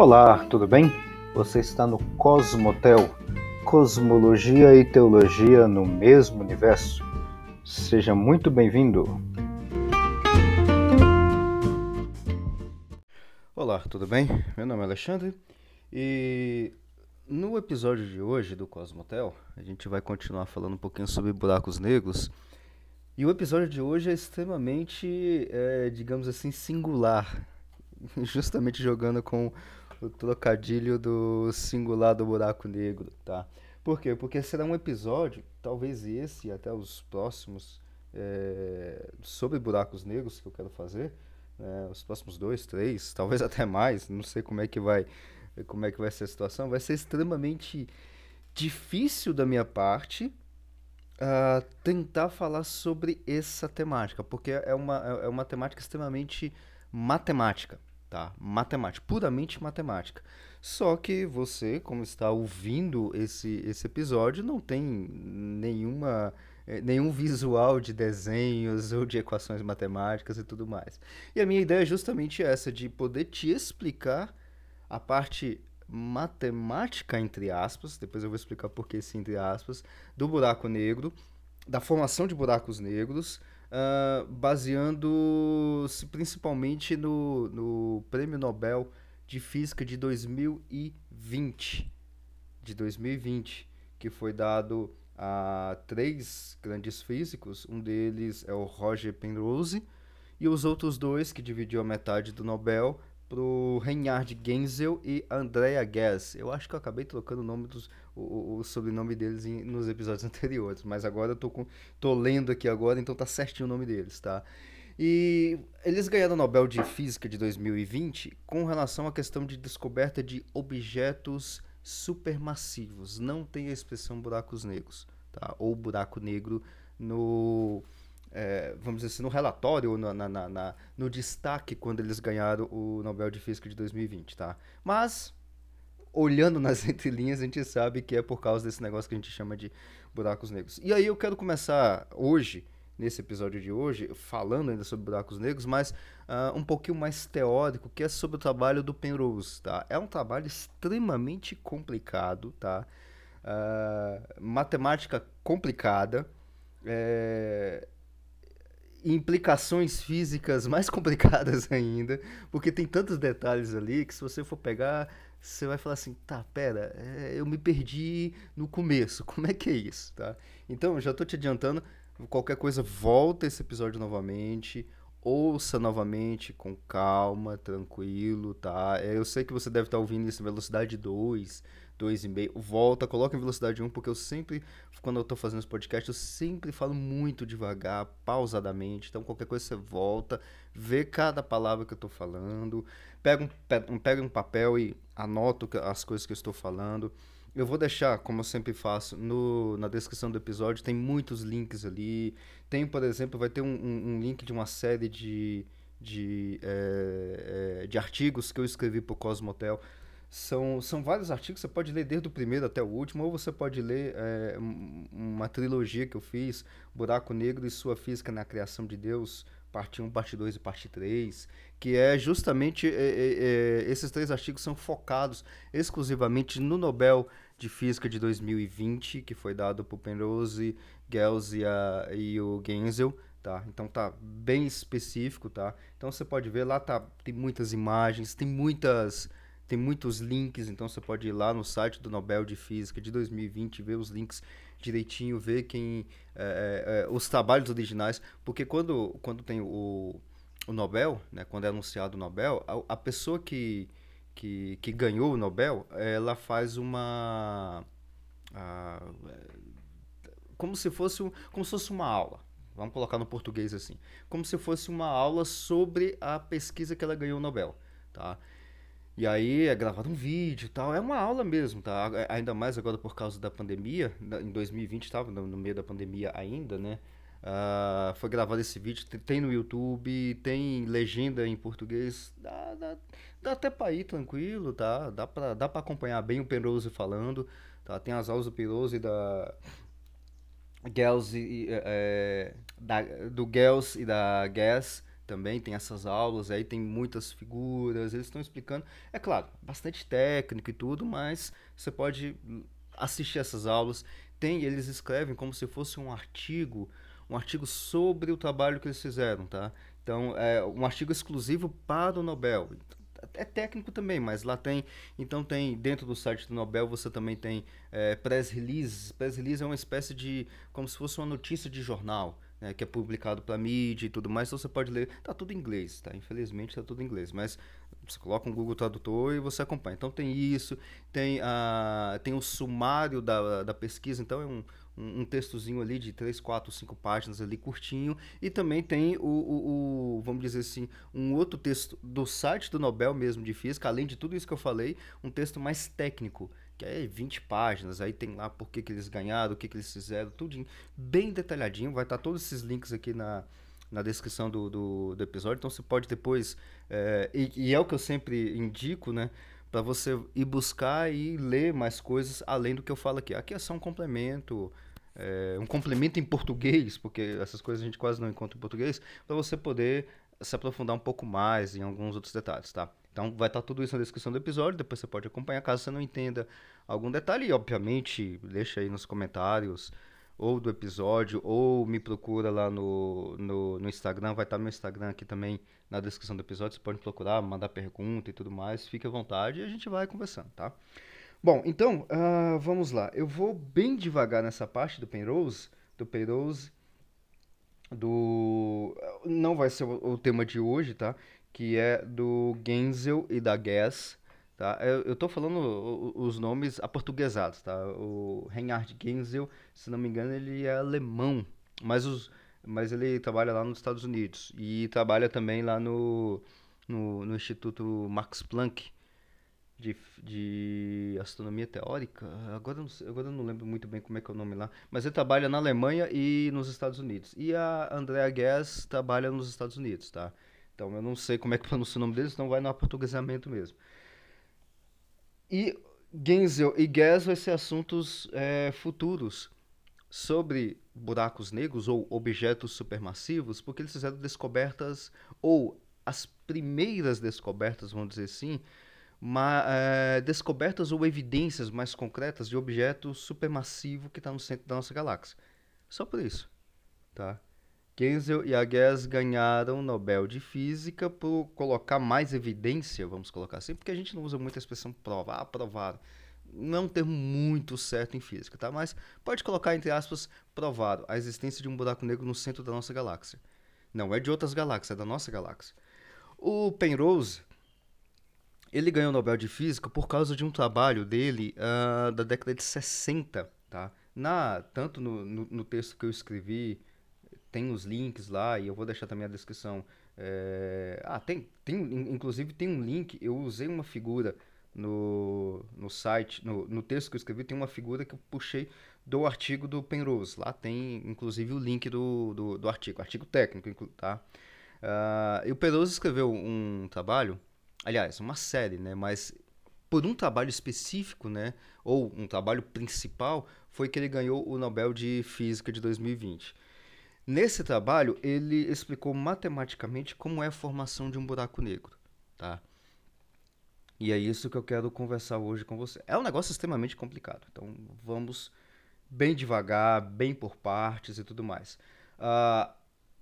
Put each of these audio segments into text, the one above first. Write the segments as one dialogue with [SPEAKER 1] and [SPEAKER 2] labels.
[SPEAKER 1] Olá, tudo bem? Você está no Cosmotel, Cosmologia e Teologia no mesmo universo. Seja muito bem-vindo. Olá, tudo bem? Meu nome é Alexandre e no episódio de hoje do Cosmotel a gente vai continuar falando um pouquinho sobre buracos negros. E o episódio de hoje é extremamente, é, digamos assim, singular, justamente jogando com o trocadilho do singular do buraco negro, tá? Por quê? Porque será um episódio, talvez esse e até os próximos, é, sobre buracos negros que eu quero fazer, né? os próximos dois, três, talvez até mais, não sei como é que vai, como é que vai ser a situação, vai ser extremamente difícil da minha parte uh, tentar falar sobre essa temática, porque é uma, é uma temática extremamente matemática, tá? Matemática, puramente matemática. Só que você, como está ouvindo esse, esse episódio, não tem nenhuma eh, nenhum visual de desenhos ou de equações matemáticas e tudo mais. E a minha ideia é justamente essa, de poder te explicar a parte matemática, entre aspas, depois eu vou explicar por que esse entre aspas, do buraco negro, da formação de buracos negros, uh, baseando-se principalmente no, no Prêmio Nobel de Física de 2020, de 2020, que foi dado a três grandes físicos, um deles é o Roger Penrose, e os outros dois, que dividiu a metade do Nobel, pro Reinhard Genzel e Andrea Ghez. Eu acho que eu acabei trocando o nome dos o, o sobrenome deles em, nos episódios anteriores, mas agora eu tô com tô lendo aqui agora, então tá certinho o nome deles, tá? E eles ganharam o Nobel de Física de 2020 com relação à questão de descoberta de objetos supermassivos. Não tem a expressão buracos negros, tá? Ou buraco negro no é, vamos dizer assim, no relatório, na, na, na, no destaque quando eles ganharam o Nobel de Física de 2020, tá? Mas, olhando nas entrelinhas, a gente sabe que é por causa desse negócio que a gente chama de buracos negros. E aí eu quero começar hoje, nesse episódio de hoje, falando ainda sobre buracos negros, mas uh, um pouquinho mais teórico, que é sobre o trabalho do Penrose, tá? É um trabalho extremamente complicado, tá? Uh, matemática complicada, é, implicações físicas mais complicadas ainda, porque tem tantos detalhes ali que se você for pegar, você vai falar assim, tá, pera, é, eu me perdi no começo, como é que é isso, tá? Então, já tô te adiantando, qualquer coisa, volta esse episódio novamente, ouça novamente com calma, tranquilo, tá? É, eu sei que você deve estar ouvindo isso em velocidade 2, 2,5. Volta, coloca em velocidade 1, porque eu sempre, quando eu tô fazendo esse podcast, eu sempre falo muito devagar, pausadamente. Então, qualquer coisa você volta, vê cada palavra que eu tô falando, pega um, pega um papel e anota as coisas que eu estou falando. Eu vou deixar, como eu sempre faço, no, na descrição do episódio, tem muitos links ali. Tem, por exemplo, vai ter um, um, um link de uma série de, de, é, é, de artigos que eu escrevi para o Cosmotel são, são vários artigos, você pode ler desde o primeiro até o último, ou você pode ler é, uma trilogia que eu fiz, Buraco Negro e Sua Física na Criação de Deus, parte 1, parte 2 e parte 3, que é justamente, é, é, esses três artigos são focados exclusivamente no Nobel de Física de 2020, que foi dado por Penrose, Gels e, a, e o Genzel, tá? Então tá bem específico, tá? Então você pode ver, lá tá, tem muitas imagens, tem muitas tem muitos links, então você pode ir lá no site do Nobel de Física de 2020, ver os links direitinho, ver quem é, é, os trabalhos originais, porque quando, quando tem o, o Nobel, né, quando é anunciado o Nobel, a, a pessoa que, que, que ganhou o Nobel, ela faz uma a, como se fosse como se fosse uma aula. Vamos colocar no português assim, como se fosse uma aula sobre a pesquisa que ela ganhou o Nobel, tá? E aí é gravado um vídeo e tal. É uma aula mesmo, tá? É, ainda mais agora por causa da pandemia. Em 2020 estava no meio da pandemia ainda, né? Uh, foi gravado esse vídeo, tem no YouTube, tem legenda em português. Dá, dá, dá até pra ir tranquilo, tá? Dá pra, dá pra acompanhar bem o Penrose falando. Tá? Tem as aulas do Penrose da. Gels e, é, da, do Gels e da Gas também tem essas aulas, aí tem muitas figuras, eles estão explicando. É claro, bastante técnico e tudo, mas você pode assistir essas aulas. Tem, eles escrevem como se fosse um artigo, um artigo sobre o trabalho que eles fizeram, tá? Então, é um artigo exclusivo para o Nobel. É técnico também, mas lá tem. Então tem dentro do site do Nobel você também tem é, press release. Press release é uma espécie de como se fosse uma notícia de jornal né, que é publicado para mídia e tudo mais, então você pode ler, tá tudo em inglês, tá? Infelizmente tá tudo em inglês, mas você coloca um Google Tradutor e você acompanha. Então tem isso, tem, a, tem o sumário da, da pesquisa, então é um, um, um textozinho ali de 3, 4, 5 páginas ali curtinho, e também tem o, o, o, vamos dizer assim, um outro texto do site do Nobel mesmo de Física, além de tudo isso que eu falei, um texto mais técnico, que é 20 páginas, aí tem lá por que, que eles ganharam, o que, que eles fizeram, tudo bem detalhadinho, vai estar todos esses links aqui na, na descrição do, do, do episódio, então você pode depois, é, e, e, é o que eu sempre indico, né, para você ir buscar e ler mais coisas além do que eu falo aqui. Aqui é só um complemento, é, um complemento em português, porque essas coisas a gente quase não encontra em português, para você poder se aprofundar um pouco mais em alguns outros detalhes, tá? Então vai estar tudo isso na descrição do episódio, depois você pode acompanhar caso você não entenda algum detalhe e obviamente deixa aí nos comentários ou do episódio ou me procura lá no, no, no Instagram, vai estar meu Instagram aqui também na descrição do episódio, você pode procurar, mandar pergunta e tudo mais, fique à vontade e a gente vai conversando, tá? Bom, então, uh, vamos lá. Eu vou bem devagar nessa parte do Penrose, do Penrose, do... Não vai ser o, o tema de hoje, tá? que é do Genzel e da Guess. Tá? Eu, tô falando os nomes aportuguesados, tá? O Reinhard Genzel, se não me engano, ele é alemão, mas, os, mas ele trabalha lá nos Estados Unidos e trabalha também lá no, no, no Instituto Max Planck de, de Astronomia Teórica. Agora, agora eu não lembro muito bem como é que é o nome lá, mas ele trabalha na Alemanha e nos Estados Unidos. E a Andrea Guess trabalha nos Estados Unidos, tá? Então eu não sei como é que pronuncia o nome deles, então vai no aportuguesamento mesmo. E Genzel e Guess vai ser assuntos é, futuros sobre buracos negros ou objetos supermassivos, porque eles fizeram descobertas, ou as primeiras descobertas, vamos dizer assim, é, descobertas ou evidências mais concretas de objeto supermassivo que está no centro da nossa galáxia. Só por isso, tá? Genzel e Agues ganharam o Nobel de Física por colocar mais evidência, vamos colocar assim, porque a gente não usa muito a expressão provar, provar. Não é um termo muito certo em física, tá? Mas pode colocar entre aspas provado a existência de um buraco negro no centro da nossa galáxia. Não é de outras galáxias, é da nossa galáxia. O Penrose, ele ganhou o Nobel de Física por causa de um trabalho dele uh, da década de 60, tá? Na, tanto no, no, no texto que eu escrevi tem os links lá e eu vou deixar também a descrição. É... Ah, tem, tem, inclusive tem um link, eu usei uma figura no, no site, no, no texto que eu escrevi, tem uma figura que eu puxei do artigo do Penrose. Lá tem, inclusive, o link do, do, do artigo, artigo técnico, tá? Uh, e o Penrose escreveu um trabalho, aliás, uma série, né? Mas por um trabalho específico, né? Ou um trabalho principal, foi que ele ganhou o Nobel de Física de 2020. Nesse trabalho, ele explicou matematicamente como é a formação de um buraco negro, tá? E é isso que eu quero conversar hoje com você. É um negócio extremamente complicado, então vamos bem devagar, bem por partes e tudo mais. Uh,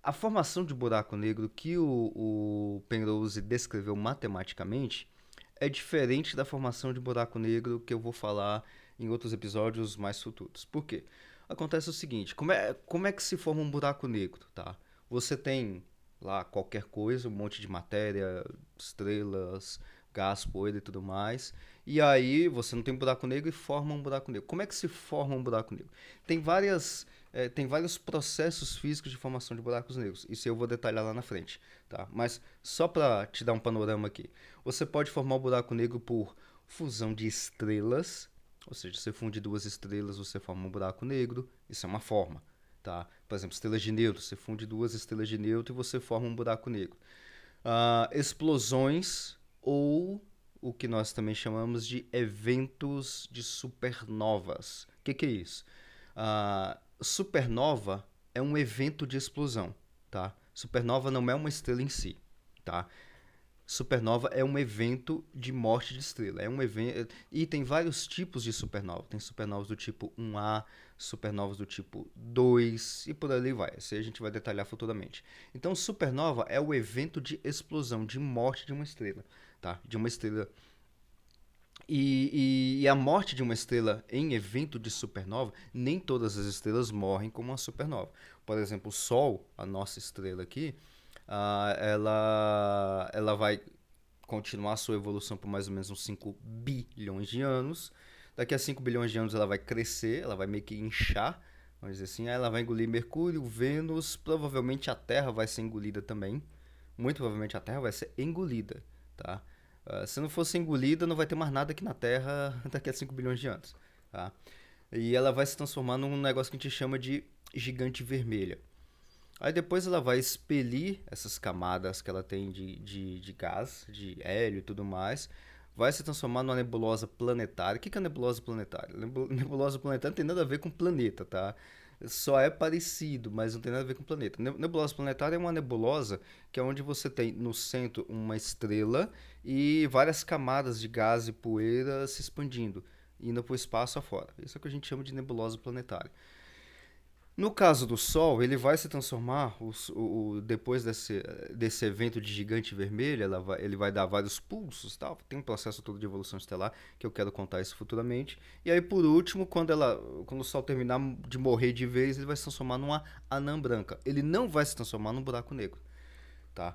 [SPEAKER 1] a formação de buraco negro que o, o Penrose descreveu matematicamente é diferente da formação de buraco negro que eu vou falar em outros episódios mais futuros. Por quê? Acontece o seguinte: como é, como é que se forma um buraco negro? Tá? Você tem lá qualquer coisa, um monte de matéria, estrelas, gás, poeira e tudo mais. E aí você não tem um buraco negro e forma um buraco negro. Como é que se forma um buraco negro? Tem várias. É, tem vários processos físicos de formação de buracos negros. Isso eu vou detalhar lá na frente, tá? Mas só para te dar um panorama aqui, você pode formar um buraco negro por fusão de estrelas ou seja, você funde duas estrelas, você forma um buraco negro, isso é uma forma. Tá? Por exemplo, estrelas de neutro, você funde duas estrelas de neutro e você forma um buraco negro. Uh, explosões ou o que nós também chamamos de eventos de supernovas. O que, que, é isso? Uh, supernova é um evento de explosão. Tá? Supernova não é uma estrela em si, tá? Supernova é um evento de morte de estrela. É um evento e tem vários tipos de supernova. Tem supernovas do tipo 1A, supernovas do tipo 2 e por ali vai. Isso a gente vai detalhar futuramente. Então, supernova é o evento de explosão, de morte de uma estrela, tá? De uma estrela e, e, e, a morte de uma estrela em evento de supernova, nem todas as estrelas morrem como uma supernova. Por exemplo, o Sol, a nossa estrela aqui, uh, ela, ela vai continuar sua evolução por mais ou menos uns 5 bilhões de anos. Daqui a 5 bilhões de anos ela vai crescer, ela vai meio que inchar, vamos dizer assim. Aí ela vai engolir Mercúrio, Vênus, provavelmente a Terra vai ser engolida também. Muito provavelmente a Terra vai ser engolida, tá? Uh, se não fosse engolida, não vai ter mais nada aqui na Terra daqui a 5 bilhões de anos, tá? E ela vai se transformar num negócio que a gente chama de gigante vermelha. Aí depois ela vai expelir essas camadas que ela tem de, de, de gás, de hélio e tudo mais, vai se transformar numa nebulosa planetária. O que é nebulosa planetária? Nebulosa planetária não tem nada a ver com planeta, tá? Só é parecido, mas não tem nada a ver com planeta. Nebulosa planetária é uma nebulosa que é onde você tem no centro uma estrela e várias camadas de gás e poeira se expandindo, indo para o espaço afora. Isso é o que a gente chama de nebulosa planetária. No caso do Sol, ele vai se transformar, o, o, depois desse, desse evento de gigante vermelho, vai, ele vai dar vários pulsos, tal. tem um processo todo de evolução estelar, que eu quero contar isso futuramente. E aí, por último, quando, ela, quando o Sol terminar de morrer de vez, ele vai se transformar numa anã branca. Ele não vai se transformar num buraco negro. Tá?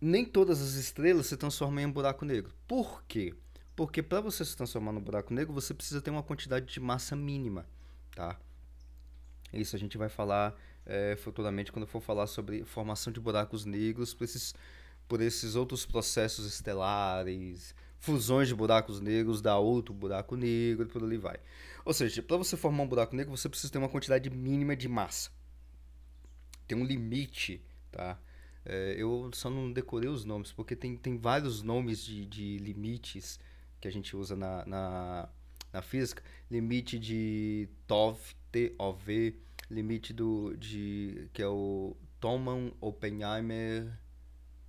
[SPEAKER 1] Nem todas as estrelas se transformam em um buraco negro. Por quê? Porque para você se transformar num buraco negro, você precisa ter uma quantidade de massa mínima. Tá? Isso a gente vai falar é, futuramente quando for falar sobre formação de buracos negros por esses, por esses outros processos estelares, fusões de buracos negros da outro buraco negro e por ali vai. Ou seja, para você formar um buraco negro, você precisa ter uma quantidade mínima de massa. Tem um limite, tá? É, eu só não decorei os nomes, porque tem, tem vários nomes de, de limites que a gente usa na, na, na física. Limite de TOV, TOV, limite do, de, que é o Thoman Oppenheimer,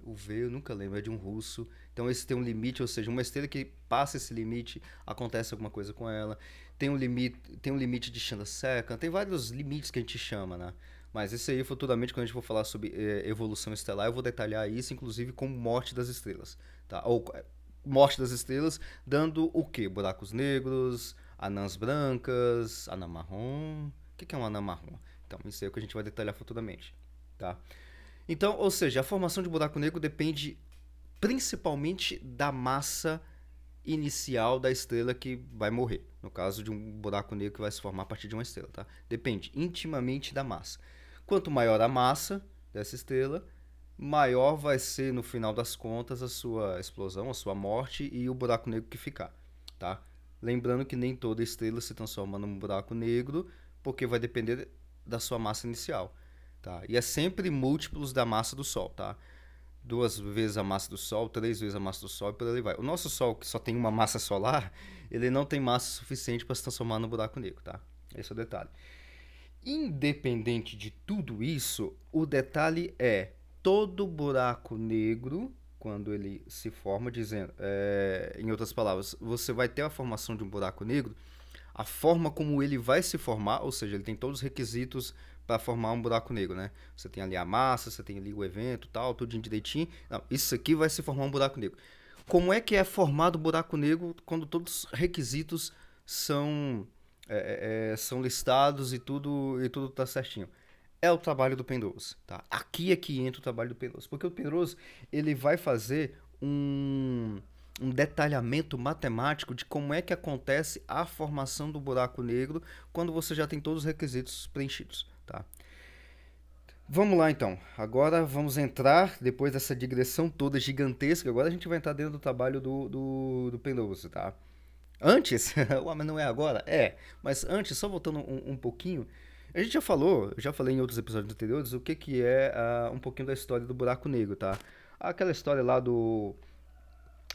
[SPEAKER 1] o V, eu nunca lembro, é de um russo. Então esse tem um limite, ou seja, uma estrela que passa esse limite, acontece alguma coisa com ela. Tem um limite, tem um limite de Chandrasekhar, tem vários limites que a gente chama, né? Mas isso aí, futuramente, quando a gente for falar sobre eh, evolução estelar, eu vou detalhar isso, inclusive com morte das estrelas, tá? Ou morte das estrelas, dando o quê? Buracos negros, anãs brancas, anã marrom. O que é um anã marrom? Então, isso é o que a gente vai detalhar futuramente, tá? Então, ou seja, a formação de buraco negro depende principalmente da massa inicial da estrela que vai morrer. No caso de um buraco negro que vai se formar a partir de uma estrela, tá? Depende intimamente da massa. Quanto maior a massa dessa estrela, maior vai ser no final das contas a sua explosão, a sua morte e o buraco negro que ficar, tá? Lembrando que nem toda estrela se transforma num buraco negro, porque vai depender da sua massa inicial, tá? E é sempre múltiplos da massa do Sol, tá? Duas vezes a massa do Sol, três vezes a massa do Sol e por aí vai. O nosso Sol, que só tem uma massa solar, ele não tem massa suficiente para se transformar num buraco negro, tá? Esse é o detalhe. Independente de tudo isso, o detalhe é todo buraco negro quando ele se forma, dizendo, é, em outras palavras, você vai ter a formação de um buraco negro, a forma como ele vai se formar, ou seja, ele tem todos os requisitos para formar um buraco negro, né? Você tem ali a massa, você tem ali o evento, tal, tudo direitinho. Não, isso aqui vai se formar um buraco negro. Como é que é formado o buraco negro quando todos os requisitos são é, é, é são listados e tudo e tudo tá certinho? É o trabalho do Penrose, tá? Aqui é que entra o trabalho do Penrose, porque o Penrose ele vai fazer um, um detalhamento matemático de como é que acontece a formação do buraco negro quando você já tem todos os requisitos preenchidos, tá? Vamos lá então. Agora vamos entrar, depois dessa digressão toda gigantesca, agora a gente vai entrar dentro do trabalho do, do, do Penrose, tá? Antes, mas não é agora? É, mas antes, só voltando um, um pouquinho, a gente já falou, já falei em outros episódios anteriores, o que, que é uh, um pouquinho da história do buraco negro, tá? Aquela história lá do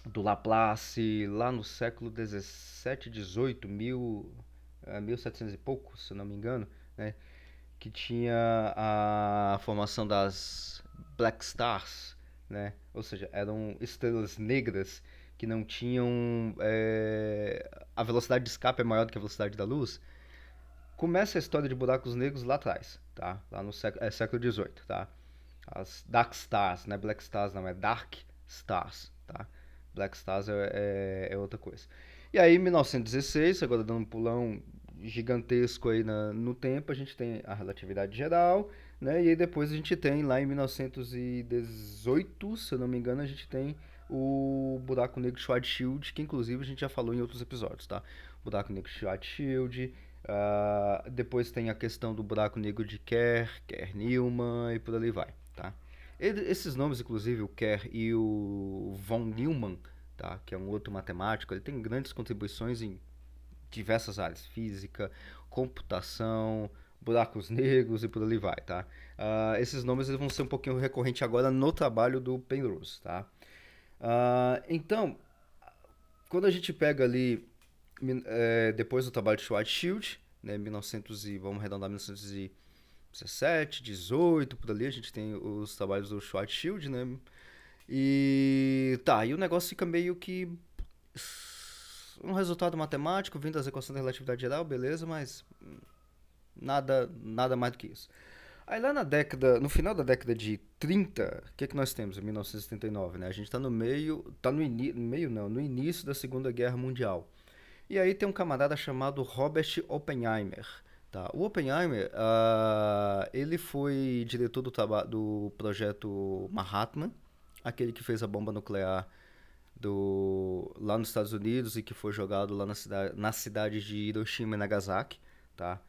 [SPEAKER 1] do Laplace, lá no século 17, 18, mil, uh, 1700 e pouco, se não me engano, né? Que tinha a formação das, black stars, né? Ou seja, eram estrelas negras que não tinham é, a velocidade de escape é maior do que a velocidade da luz. Começa a história de buracos negros lá atrás, tá? Lá no século, é, século XVIII, tá? As dark stars, né? Black stars não é dark stars, tá? Black stars é, é, é outra coisa. E aí, em 1916, agora dando um pulão gigantesco aí na, no tempo, a gente tem a relatividade geral, né? E aí depois a gente tem lá em 1918, se eu não me engano, a gente tem o buraco negro Schwarzschild, que inclusive a gente já falou em outros episódios, tá? Buraco negro Schwarzschild, uh, depois tem a questão do buraco negro de Kerr, Kerr-Newman e por ali vai, tá? Esses nomes, inclusive o Kerr e o von Neumann, tá? Que é um outro matemático, ele tem grandes contribuições em diversas áreas, física, computação, buracos negros e por ali vai, tá? Uh, esses nomes eles vão ser um pouquinho recorrente agora no trabalho do Penrose, tá? Uh, então, quando a gente pega ali é, depois do trabalho de Schwarzschild, né, 1900 e vamos arredondar 1917, 18, por ali a gente tem os trabalhos do Schwarzschild, né? E tá, e o negócio fica meio que um resultado matemático vindo das equações da relatividade geral, beleza, mas nada nada mais do que isso. Aí lá na década, no final da década de 30, o que é que nós temos em 1979, né? A gente está no meio, tá no início, meio não, no início da Segunda Guerra Mundial. E aí tem um camarada chamado Robert Oppenheimer, tá? O Oppenheimer, uh, ele foi diretor do, do projeto Manhattan, aquele que fez a bomba nuclear do lá nos Estados Unidos e que foi jogado lá na cidade, na cidade de Hiroshima e Nagasaki, tá?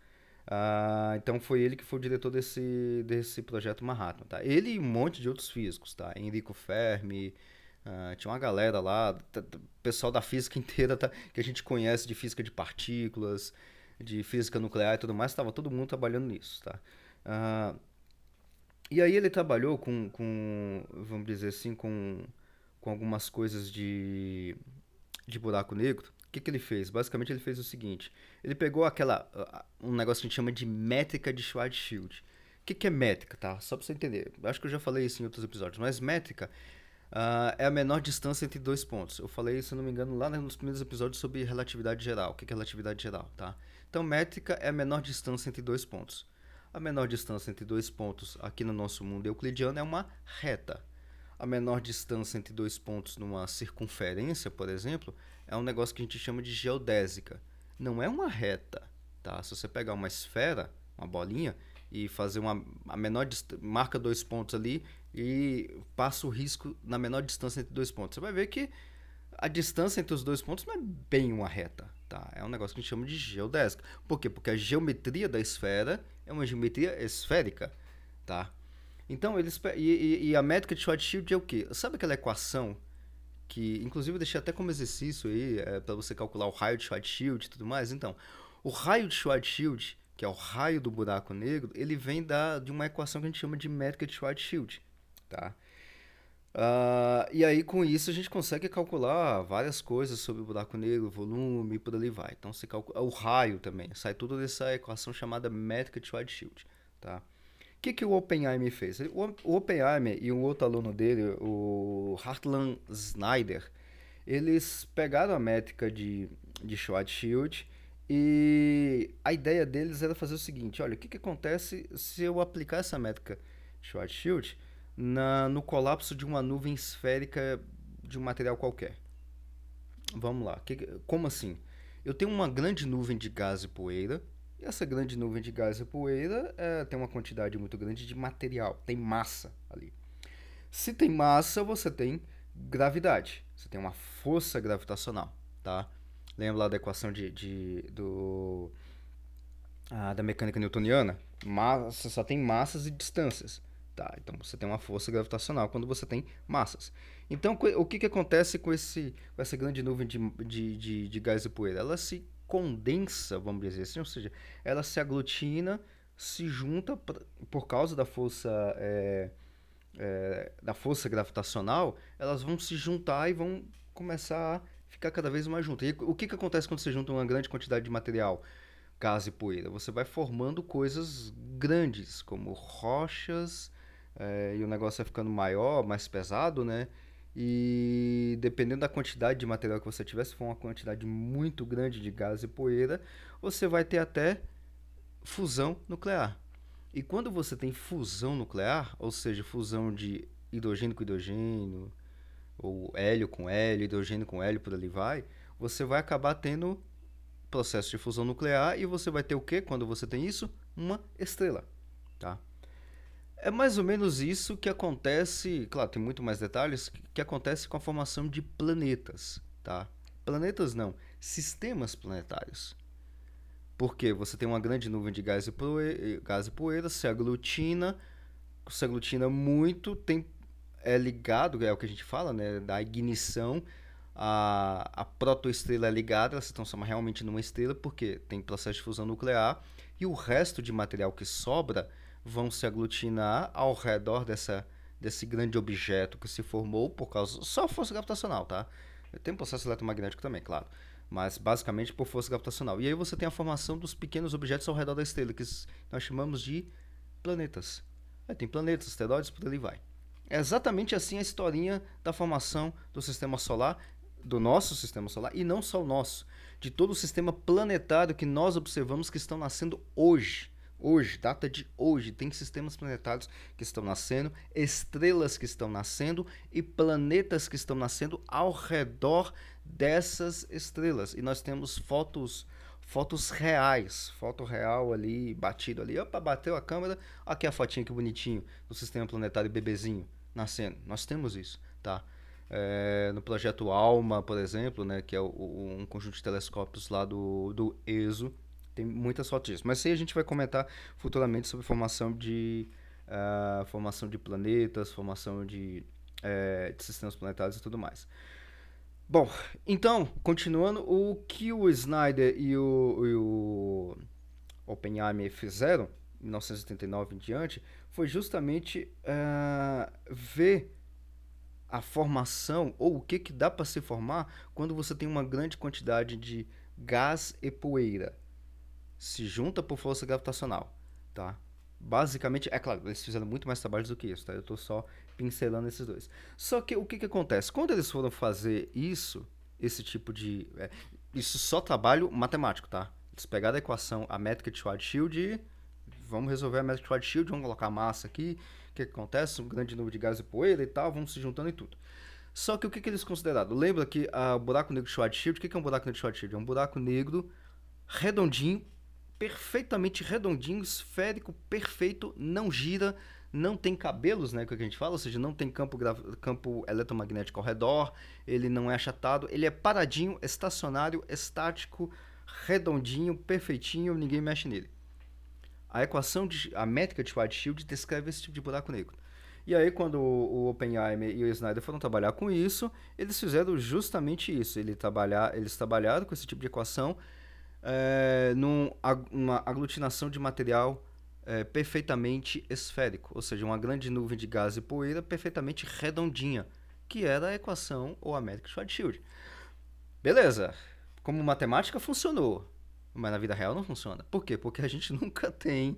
[SPEAKER 1] Uh, então foi ele que foi o diretor desse, desse projeto Manhattan, tá? Ele e um monte de outros físicos, tá? Enrico Fermi, uh, tinha uma galera lá, pessoal da física inteira tá? que a gente conhece de física de partículas, de física nuclear e tudo mais, estava todo mundo trabalhando nisso, tá? Uh, e aí ele trabalhou com, com, vamos dizer assim, com, com algumas coisas de, de buraco negro, o que, que ele fez? Basicamente ele fez o seguinte: ele pegou aquela um negócio que a gente chama de métrica de Schwarzschild. O que, que é métrica, tá? Só para você entender. Acho que eu já falei isso em outros episódios, mas métrica uh, é a menor distância entre dois pontos. Eu falei, se não me engano, lá nos primeiros episódios sobre relatividade geral. O que, é relatividade geral, tá? Então, métrica é a menor distância entre dois pontos. A menor distância entre dois pontos aqui no nosso mundo euclidiano é uma reta. A menor distância entre dois pontos numa circunferência, por exemplo, é um negócio que a gente chama de geodésica. Não é uma reta, tá? Se você pegar uma esfera, uma bolinha, e fazer uma a menor marca dois pontos ali e passa o risco na menor distância entre dois pontos. Você vai ver que a distância entre os dois pontos não é bem uma reta, tá? É um negócio que a gente chama de geodésica. Por quê? Porque a geometria da esfera é uma geometria esférica, tá? Então, eles e, e a métrica de Schwarzschild é o quê? Sabe aquela equação que inclusive eu deixei até como exercício aí, é, para você calcular o raio de Schwarzschild e tudo mais. Então, o raio de Schwarzschild, que é o raio do buraco negro, ele vem da, de uma equação que a gente chama de métrica de Schwarzschild, tá? Uh, e aí, com isso, a gente consegue calcular várias coisas sobre o buraco negro, volume e por ali vai. Então, você calcula o raio também, sai tudo dessa equação chamada métrica de Schwarzschild, tá? O que, que o Oppenheimer fez? O, Oppenheimer e um outro aluno dele, o Hartland Snyder, eles pegaram a métrica de, de Schwarzschild e a ideia deles era fazer o seguinte: olha, o que, que acontece se eu aplicar essa métrica Schwarzschild na, no colapso de uma nuvem esférica de um material qualquer? Vamos lá, que, como assim? Eu tenho uma grande nuvem de gás e poeira e essa grande nuvem de gás e poeira é, tem uma quantidade muito grande de material, tem massa ali. Se tem massa, você tem gravidade, você tem uma força gravitacional, tá? Lembra lá da equação de, de do, ah, da mecânica newtoniana? Massa, só tem massas e distâncias. Tá, então você tem uma força gravitacional quando você tem massas. Então o que, que acontece com, esse, com essa grande nuvem de, de, de, de gás e poeira? Ela se condensa, vamos dizer assim, ou seja, ela se aglutina, se junta por causa da força é, é, da força gravitacional, elas vão se juntar e vão começar a ficar cada vez mais juntas. E o que, que acontece quando você junta uma grande quantidade de material, gás e poeira? Você vai formando coisas grandes, como rochas, é, e o negócio vai ficando maior, mais pesado, né? E dependendo da quantidade de material que você tiver, se for uma quantidade muito grande de gás e poeira, você vai ter até fusão nuclear. E quando você tem fusão nuclear, ou seja, fusão de hidrogênio com hidrogênio, ou hélio com hélio, hidrogênio com hélio, por ali vai, você vai acabar tendo processo de fusão nuclear e você vai ter o que quando você tem isso? Uma estrela, tá? É mais ou menos isso que acontece, claro, tem muito mais detalhes, que acontece com a formação de planetas, tá? Planetas não, sistemas planetários. Porque você tem uma grande nuvem de gás e poeira, gás e poeira se aglutina, se aglutina muito, tem, é ligado, é o que a gente fala, né, da ignição, a, a protoestrela é ligada, ela se transforma realmente numa estrela, porque tem processo de fusão nuclear, e o resto de material que sobra vão se aglutinar ao redor dessa, desse grande objeto que se formou por causa só força gravitacional, tá? Tem um processo eletromagnético também, claro, mas basicamente por força gravitacional. E aí você tem a formação dos pequenos objetos ao redor da estrela, que nós chamamos de planetas. Aí tem planetas, asteroides, por ali vai. É exatamente assim a historinha da formação do sistema solar, do nosso sistema solar, e não só o nosso, de todo o sistema planetário que nós observamos que estão nascendo hoje hoje, data de hoje, tem sistemas planetários que estão nascendo, estrelas que estão nascendo e planetas que estão nascendo ao redor dessas estrelas. E nós temos fotos fotos reais, foto real ali, batido ali. Opa, bateu a câmera, aqui a fotinha que bonitinho do sistema planetário bebezinho nascendo. Nós temos isso, tá? É, no projeto ALMA, por exemplo, né, que é o, um conjunto de telescópios lá do, do ESO, tem muitas fotos disso. Mas aí a gente vai comentar futuramente sobre formação de, uh, formação de planetas, formação de, uh, de sistemas planetários e tudo mais. Bom, então, continuando, o que o Snyder e o, e o Oppenheimer fizeram, em 1979 em diante, foi justamente uh, ver a formação, ou o que, que dá para se formar quando você tem uma grande quantidade de gás e poeira se junta por força gravitacional, tá? Basicamente, é claro, eles fizeram muito mais trabalhos do que isso, tá? Eu estou só pincelando esses dois. Só que o que, que acontece? Quando eles foram fazer isso, esse tipo de... É, isso só trabalho matemático, tá? Eles pegaram a equação, a métrica de Schwarzschild e vamos resolver a métrica de Schwarzschild, vamos colocar massa aqui, o que, que acontece? Um grande número de gás e poeira e tal, vamos se juntando e tudo. Só que o que, que eles consideraram? Lembra que o buraco negro de Schwarzschild, o que, que é um buraco negro de Schwarzschild? É um buraco negro redondinho, perfeitamente redondinho, esférico, perfeito, não gira, não tem cabelos, né, que a gente fala, ou seja, não tem campo, campo eletromagnético ao redor, ele não é achatado, ele é paradinho, estacionário, estático, redondinho, perfeitinho, ninguém mexe nele. A equação, de, a métrica de Schwarzschild descreve esse tipo de buraco negro. E aí, quando o Oppenheimer e o Snyder foram trabalhar com isso, eles fizeram justamente isso. Ele trabalhar, eles trabalharam com esse tipo de equação é, numa aglutinação de material é, perfeitamente esférico, ou seja, uma grande nuvem de gás e poeira perfeitamente redondinha, que era a equação ou a métrica Schwarzschild. Beleza, como matemática funcionou, mas na vida real não funciona. Por quê? Porque a gente nunca tem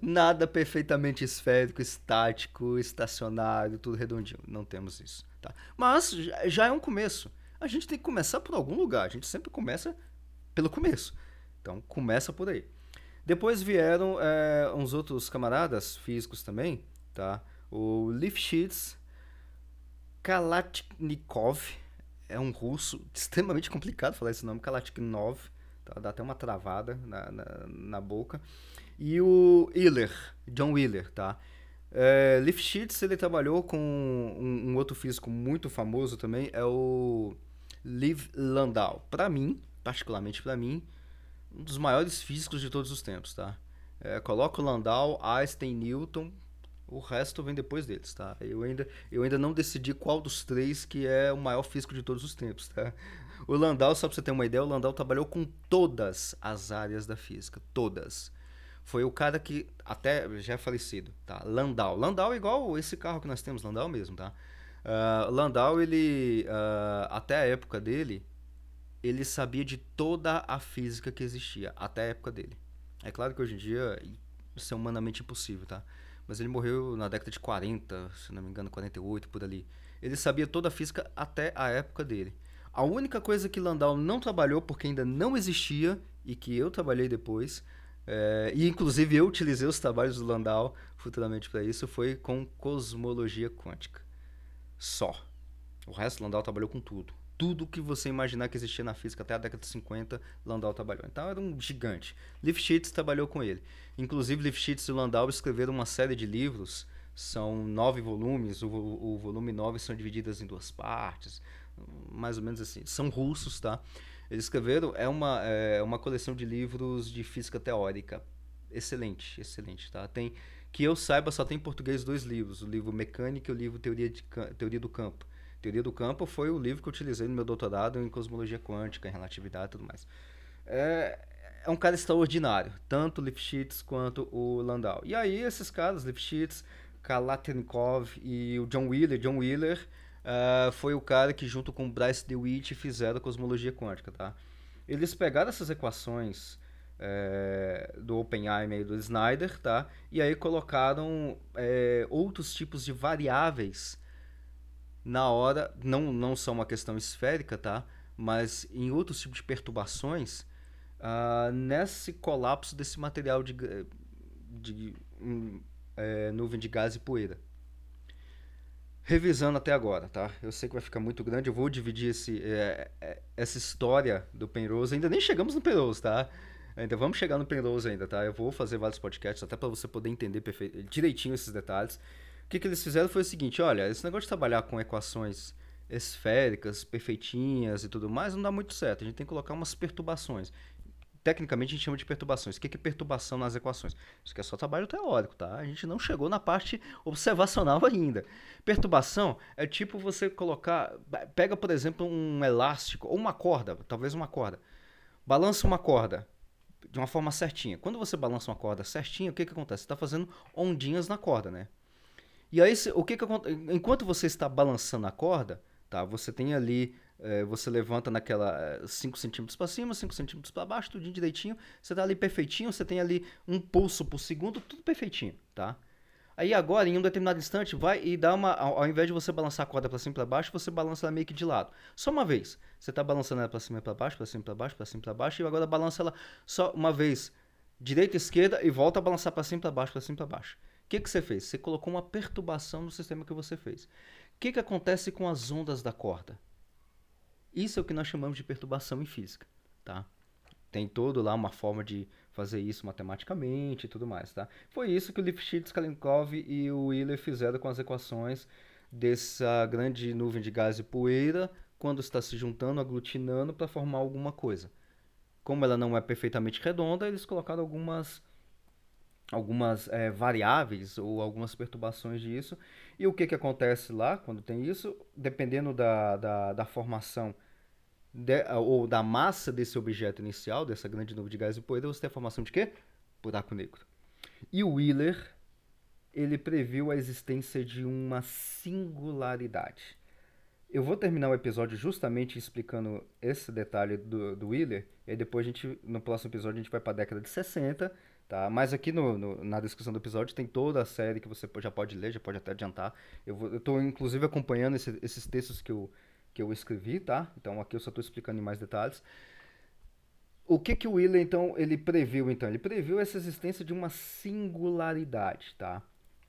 [SPEAKER 1] nada perfeitamente esférico, estático, estacionário, tudo redondinho. Não temos isso. Tá? Mas já é um começo. A gente tem que começar por algum lugar. A gente sempre começa pelo começo. Então começa por aí. Depois vieram é, uns outros camaradas físicos também, tá? O Lifshitz Kalatnikov, é um russo, extremamente complicado falar esse nome, Kalatnikov, tá? dá até uma travada na, na, na boca. E o Wheeler, John Wheeler, tá? É, Lifshitz, ele trabalhou com um, um, outro físico muito famoso também, é o Liv Landau. Para mim, particularmente para mim, um dos maiores físicos de todos os tempos, tá? É, coloca o Landau, Einstein, Newton, o resto vem depois deles, tá? Eu ainda, eu ainda não decidi qual dos três que é o maior físico de todos os tempos, tá? O Landau, só para você ter uma ideia, o Landau trabalhou com todas as áreas da física, todas. Foi o cara que até já é falecido, tá? Landau. Landau é igual esse carro que nós temos, Landau mesmo, tá? Uh, Landau, ele, uh, até a época dele, ele sabia de toda a física que existia, até a época dele. É claro que hoje em dia isso é humanamente impossível, tá? mas ele morreu na década de 40, se não me engano, 48, por ali. Ele sabia toda a física até a época dele. A única coisa que Landau não trabalhou, porque ainda não existia, e que eu trabalhei depois, é, e inclusive eu utilizei os trabalhos do Landau futuramente para isso, foi com cosmologia quântica. Só. O resto, Landau trabalhou com tudo. Tudo que você imaginar que existia na física até a década de 50, Landau trabalhou. Então era um gigante. Lifshitz trabalhou com ele. Inclusive, Lifshitz e Landau escreveram uma série de livros. São nove volumes. O, o volume nove são divididas em duas partes. Mais ou menos assim. São russos, tá? Eles escreveram. É uma, é uma coleção de livros de física teórica. Excelente, excelente, tá? Tem que eu saiba, só tem em português dois livros: o livro Mecânica e o livro Teoria, de, Teoria do Campo. Teoria do Campo foi o livro que eu utilizei no meu doutorado em cosmologia quântica, em relatividade e tudo mais. É, é um cara extraordinário, tanto Lifshitz quanto o Landau. E aí, esses caras, Lifshitz, Kalatnikov e o John Wheeler, John Wheeler uh, foi o cara que, junto com Bryce DeWitt, fizeram a cosmologia quântica, tá? Eles pegaram essas equações é, do Oppenheimer e do Snyder, tá? E aí colocaram é, outros tipos de variáveis na hora, não, não são uma questão esférica, tá? Mas em outros tipos de perturbações, uh, nesse colapso desse material de, de um, é, nuvem de gás e poeira. Revisando até agora, tá? Eu sei que vai ficar muito grande, eu vou dividir esse, é, é, essa história do Penrose, ainda nem chegamos no Penrose, tá? Ainda vamos chegar no Penrose ainda, tá? Eu vou fazer vários podcasts até para você poder entender direitinho esses detalhes. O que, que eles fizeram foi o seguinte, olha, esse negócio de trabalhar com equações esféricas, perfeitinhas e tudo mais, não dá muito certo. A gente tem que colocar umas perturbações. Tecnicamente a gente chama de perturbações. O que é perturbação nas equações? Isso aqui é só trabalho teórico, tá? A gente não chegou na parte observacional ainda. Perturbação é tipo você colocar. Pega, por exemplo, um elástico ou uma corda, talvez uma corda. Balança uma corda de uma forma certinha. Quando você balança uma corda certinha, o que, que acontece? Você está fazendo ondinhas na corda, né? E aí, o que, que? Enquanto você está balançando a corda, tá? Você tem ali, é, você levanta naquela 5 é, centímetros para cima, 5 centímetros para baixo, tudo direitinho. Você está ali perfeitinho, você tem ali um pulso por segundo, tudo perfeitinho, tá? Aí agora, em um determinado instante, vai e dá uma. Ao, invés de você balançar a corda para cima e para baixo, você balança ela meio que de lado. Só uma vez. Você está balançando ela para cima e para baixo, para cima e para baixo, para cima e para baixo, e agora balança ela só uma vez, direita esquerda, e volta a balançar para cima e para baixo, para cima e para baixo. Que, que você fez? Você colocou uma perturbação no sistema que você fez. O que, que acontece com as ondas da corda? Isso é o que nós chamamos de perturbação em física, tá? Tem todo lá uma forma de fazer isso matematicamente e tudo mais, tá? Foi isso que o Lifshitz, Kalinkov e o Wheeler fizeram com as equações dessa grande nuvem de gás e poeira quando está se juntando, aglutinando para formar alguma coisa. Como ela não é perfeitamente redonda, eles colocaram algumas algumas é, variáveis ou algumas perturbações disso. E o que, que acontece lá quando tem isso? Dependendo da, da, da formação de, ou da massa desse objeto inicial, dessa grande nuvem de gás e poeira, você tem a formação de quê? Buraco negro. E o Wheeler, ele previu a existência de uma singularidade. Eu vou terminar o episódio justamente explicando esse detalhe do, do Wheeler, e depois a gente, no próximo episódio, a gente vai para a década de 60, tá? Mas aqui no, no, na descrição do episódio tem toda a série que você já pode ler, já pode até adiantar. Eu estou, inclusive, acompanhando esse, esses textos que eu, que eu escrevi, tá? Então aqui eu só estou explicando em mais detalhes. O que que o Wheeler, então, ele previu, então? Ele previu essa existência de uma singularidade, tá?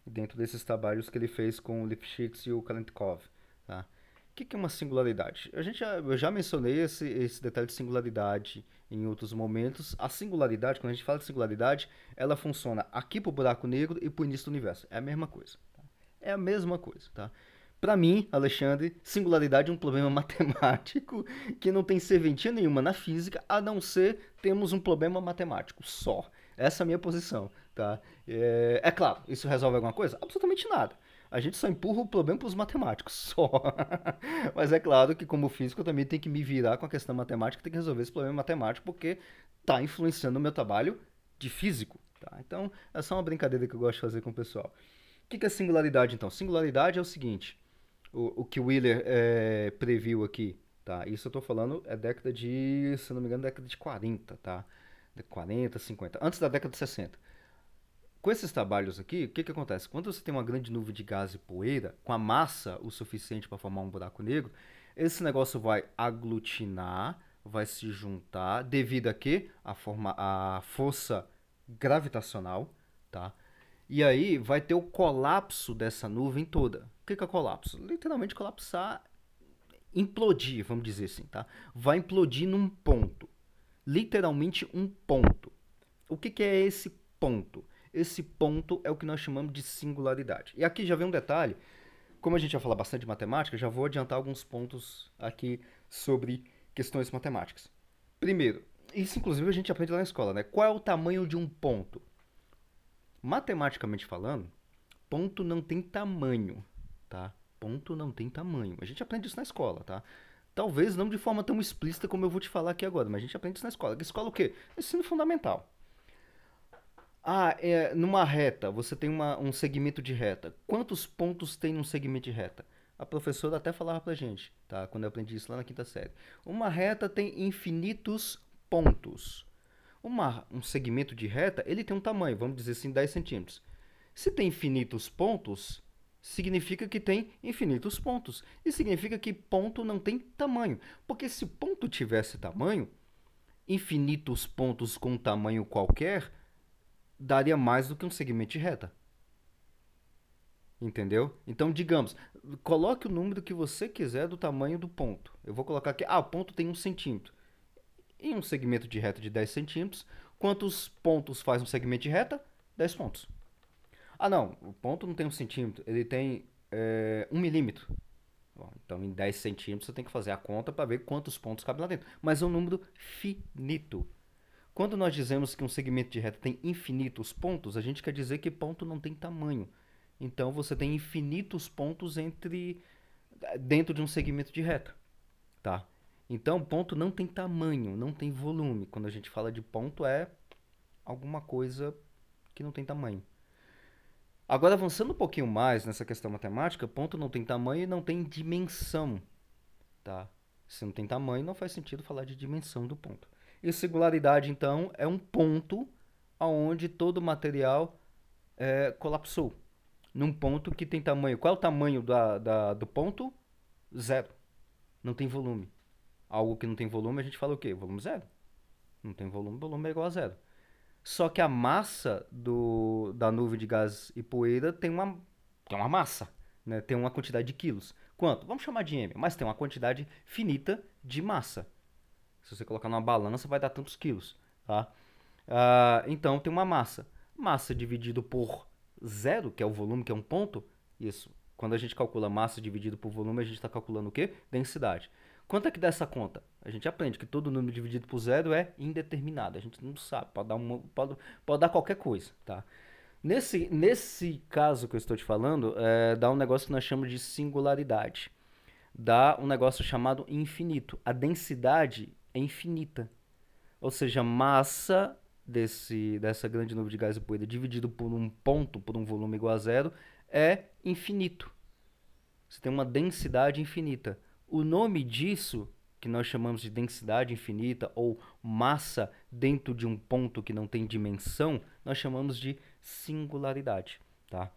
[SPEAKER 1] Dentro desses trabalhos que ele fez com o Lipschitz e o Kalentkov, tá? O que, que é uma singularidade? A gente já, eu já mencionei esse, esse detalhe de singularidade em outros momentos. A singularidade, quando a gente fala de singularidade, ela funciona aqui para o buraco negro e para o início do universo. É a mesma coisa. Tá? É a mesma coisa, tá? Para mim, Alexandre, singularidade é um problema matemático que não tem serventia nenhuma na física, a não ser temos um problema matemático só. Essa é a minha posição, tá? É, é claro, isso resolve alguma coisa? Absolutamente nada. A gente só empurra o problema para os matemáticos, só. Mas é claro que, como físico, eu também tenho que me virar com a questão matemática, tenho que resolver esse problema matemático, porque está influenciando o meu trabalho de físico. Tá? Então, é só uma brincadeira que eu gosto de fazer com o pessoal. O que é singularidade, então? Singularidade é o seguinte: o, o que Wheeler é, previu aqui, tá? Isso eu estou falando é década de, se não me engano, década de 40, tá? De 40, 50, antes da década de 60. Com esses trabalhos aqui, o que, que acontece? Quando você tem uma grande nuvem de gás e poeira, com a massa o suficiente para formar um buraco negro, esse negócio vai aglutinar, vai se juntar, devido a quê? A, forma, a força gravitacional, tá? E aí vai ter o colapso dessa nuvem toda. O que, que é colapso? Literalmente colapsar, implodir, vamos dizer assim, tá? Vai implodir num ponto. Literalmente um ponto. O que, que é esse ponto? Esse ponto é o que nós chamamos de singularidade. E aqui já vem um detalhe. Como a gente vai falar bastante de matemática, já vou adiantar alguns pontos aqui sobre questões matemáticas. Primeiro, isso inclusive a gente aprende lá na escola, né? Qual é o tamanho de um ponto? Matematicamente falando, ponto não tem tamanho, tá? Ponto não tem tamanho. A gente aprende isso na escola, tá? Talvez não de forma tão explícita como eu vou te falar aqui agora, mas a gente aprende isso na escola. Escola o quê? Ensino fundamental. Ah, é, numa reta, você tem uma, um segmento de reta. Quantos pontos tem um segmento de reta? A professora até falava pra gente, tá? Quando eu aprendi isso lá na quinta série. Uma reta tem infinitos pontos. Uma, um segmento de reta, ele tem um tamanho, vamos dizer assim, 10 centímetros. Se tem infinitos pontos, significa que tem infinitos pontos. E significa que ponto não tem tamanho. Porque se ponto tivesse tamanho, infinitos pontos com tamanho qualquer, daria mais do que um segmento de reta. Entendeu? Então, digamos, coloque o número que você quiser do tamanho do ponto. Eu vou colocar aqui, ah, o ponto tem um centímetro. Em um segmento de reta de 10 centímetros, quantos pontos faz um segmento de reta? 10 pontos. Ah, não, o ponto não tem um centímetro, ele tem é, um milímetro. Bom, então, em 10 centímetros, você tem que fazer a conta para ver quantos pontos cabem lá dentro. Mas é um número finito. Quando nós dizemos que um segmento de reta tem infinitos pontos, a gente quer dizer que ponto não tem tamanho. Então você tem infinitos pontos entre dentro de um segmento de reta, tá? Então ponto não tem tamanho, não tem volume. Quando a gente fala de ponto é alguma coisa que não tem tamanho. Agora avançando um pouquinho mais nessa questão matemática, ponto não tem tamanho e não tem dimensão, tá? Se não tem tamanho, não faz sentido falar de dimensão do ponto. E singularidade, então, é um ponto onde todo o material é, colapsou. Num ponto que tem tamanho. Qual é o tamanho da, da, do ponto? Zero. Não tem volume. Algo que não tem volume, a gente fala o quê? Volume zero. Não tem volume, volume é igual a zero. Só que a massa do, da nuvem de gás e poeira tem uma, tem uma massa, né? tem uma quantidade de quilos. Quanto? Vamos chamar de M, mas tem uma quantidade finita de massa. Se você colocar numa balança, vai dar tantos quilos. Tá? Uh, então, tem uma massa. Massa dividido por zero, que é o volume, que é um ponto. Isso. Quando a gente calcula massa dividido por volume, a gente está calculando o quê? Densidade. Quanto é que dá essa conta? A gente aprende que todo número dividido por zero é indeterminado. A gente não sabe, pode dar, uma, pode, pode dar qualquer coisa, tá? Nesse, nesse caso que eu estou te falando, é, dá um negócio que nós chamamos de singularidade. Dá um negócio chamado infinito. A densidade é infinita. Ou seja, a massa desse, dessa grande nuvem de gás e poeira dividido por um ponto, por um volume igual a zero, é infinito. Você tem uma densidade infinita. O nome disso, que nós chamamos de densidade infinita ou massa dentro de um ponto que não tem dimensão, nós chamamos de singularidade. Tá?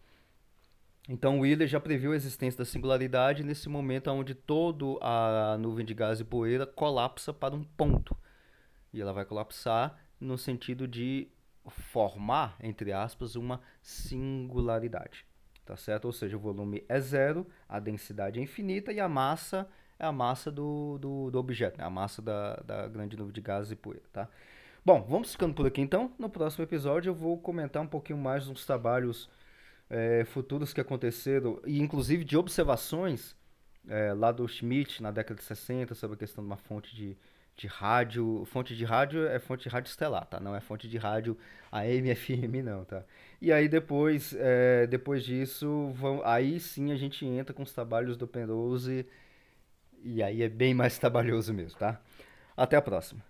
[SPEAKER 1] Então, Wheeler já previu a existência da singularidade nesse momento onde toda a nuvem de gás e poeira colapsa para um ponto. E ela vai colapsar no sentido de formar, entre aspas, uma singularidade. Tá certo? Ou seja, o volume é zero, a densidade é infinita e a massa é a massa do, do, do objeto, né? a massa da, da grande nuvem de gás e poeira. Tá? Bom, vamos ficando por aqui então. No próximo episódio eu vou comentar um pouquinho mais dos trabalhos é, futuros que aconteceram, e inclusive de observações é, lá do Schmidt na década de 60 sobre a questão de uma fonte de, de rádio. Fonte de rádio é fonte de rádio estelar, tá? Não é fonte de rádio AM, FM, não, tá? E aí depois, é, depois disso, vão, aí sim a gente entra com os trabalhos do Penrose e aí é bem mais trabalhoso mesmo, tá? Até a próxima.